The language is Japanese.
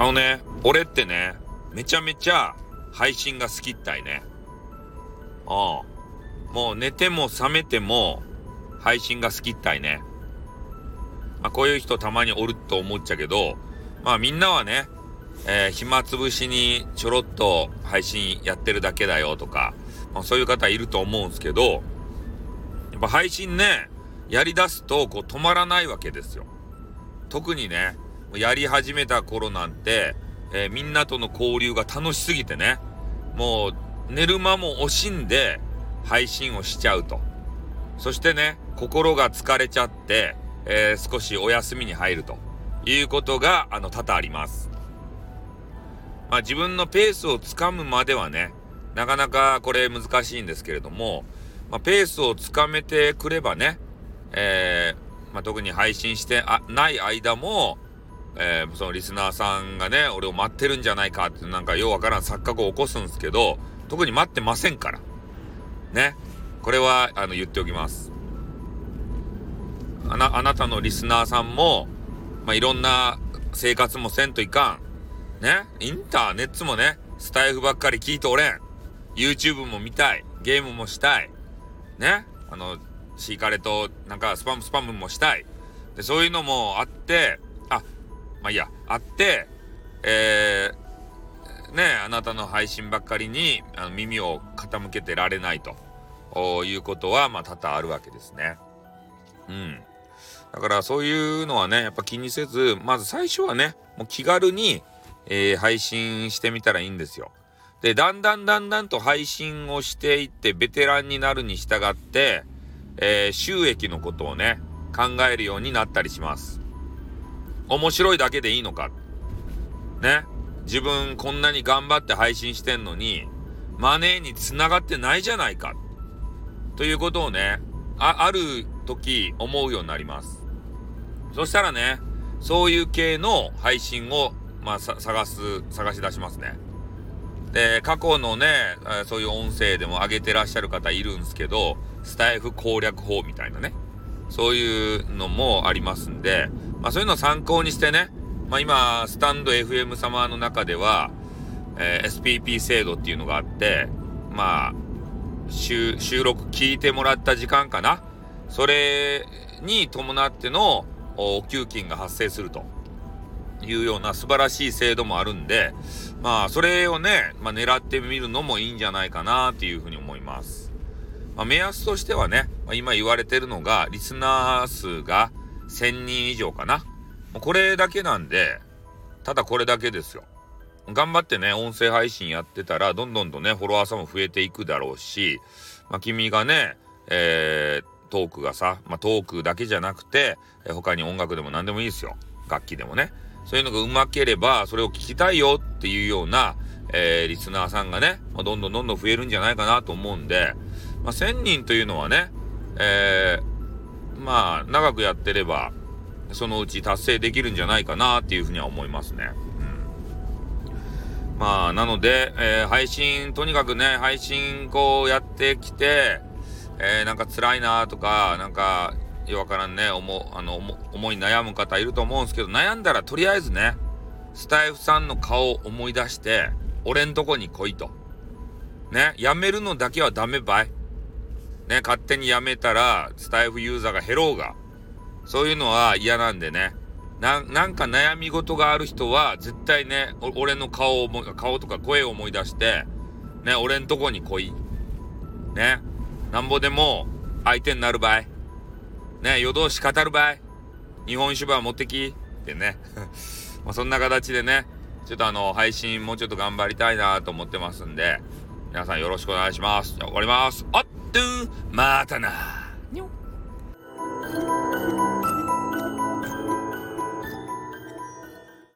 あのね、俺ってね、めちゃめちゃ配信が好きったいね。うん。もう寝ても覚めても配信が好きったいね。まあこういう人たまにおると思っちゃけど、まあみんなはね、えー、暇つぶしにちょろっと配信やってるだけだよとか、まあ、そういう方いると思うんすけど、やっぱ配信ね、やり出すとこう止まらないわけですよ。特にね、やり始めた頃なんて、えー、みんなとの交流が楽しすぎてね、もう寝る間も惜しんで配信をしちゃうと。そしてね、心が疲れちゃって、えー、少しお休みに入るということが、あの、多々あります。まあ自分のペースをつかむまではね、なかなかこれ難しいんですけれども、まあ、ペースをつかめてくればね、えー、まあ、特に配信してない間も、えー、そのリスナーさんがね、俺を待ってるんじゃないかってなんかようわからん錯覚を起こすんですけど、特に待ってませんから。ね。これは、あの、言っておきます。あな、あなたのリスナーさんも、まあ、いろんな生活もせんといかん。ね。インターネットもね、スタイフばっかり聞いておれん。YouTube も見たい。ゲームもしたい。ね。あの、シーカレと、なんかスパムスパムもしたい。で、そういうのもあって、まあいいや、あって、えー、ね、あなたの配信ばっかりにあの耳を傾けてられないということは、まあ多々あるわけですね。うん。だからそういうのはね、やっぱ気にせず、まず最初はね、もう気軽に、えー、配信してみたらいいんですよ。で、だんだんだんだんと配信をしていってベテランになるに従って、えー、収益のことをね、考えるようになったりします。面白いだけでいいのか。ね。自分こんなに頑張って配信してんのに、マネーに繋がってないじゃないか。ということをね、あ、ある時思うようになります。そしたらね、そういう系の配信を、まあ、探す、探し出しますね。で、過去のね、そういう音声でも上げてらっしゃる方いるんですけど、スタイフ攻略法みたいなね。そういうのもありますんで、まあそういうのを参考にしてね、まあ今、スタンド FM 様の中では、えー、SPP 制度っていうのがあって、まあ、収録聞いてもらった時間かな。それに伴ってのお給金が発生するというような素晴らしい制度もあるんで、まあそれをね、まあ狙ってみるのもいいんじゃないかなっていうふうに思います。まあ、目安としてはね、まあ、今言われてるのが、リスナー数が1000人以上かな。これだけなんで、ただこれだけですよ。頑張ってね、音声配信やってたら、どんどんとね、フォロワーさんも増えていくだろうし、まあ、君がね、えー、トークがさ、まあ、トークだけじゃなくて、え他に音楽でも何でもいいですよ。楽器でもね。そういうのが上手ければ、それを聞きたいよっていうような、えー、リスナーさんがね、まあ、どんどんどんどん増えるんじゃないかなと思うんで、まあ、1000人というのはね、えー、まあ、長くやってれば、そのうち達成できるんじゃないかなっていうふうには思いますね。うん。まあ、なので、えー、配信、とにかくね、配信こうやってきて、えー、なんか辛いなとか、なんか、よわからんね、思、あの、思い悩む方いると思うんですけど、悩んだらとりあえずね、スタイフさんの顔を思い出して、俺んとこに来いと。ね、やめるのだけはダメばい。ね、勝手にやめたら、スタイフユーザーが減ろうが、そういうのは嫌なんでね、な、なんか悩み事がある人は、絶対ね、俺の顔を思い、顔とか声を思い出して、ね、俺んとこに来い。ね、なんぼでも相手になる場合。ね、夜通し語る場合。日本酒場持ってきってね。まあそんな形でね、ちょっとあの、配信もうちょっと頑張りたいなと思ってますんで、皆さんよろしくお願いします。じゃあ終わります。あっとまたな。にょ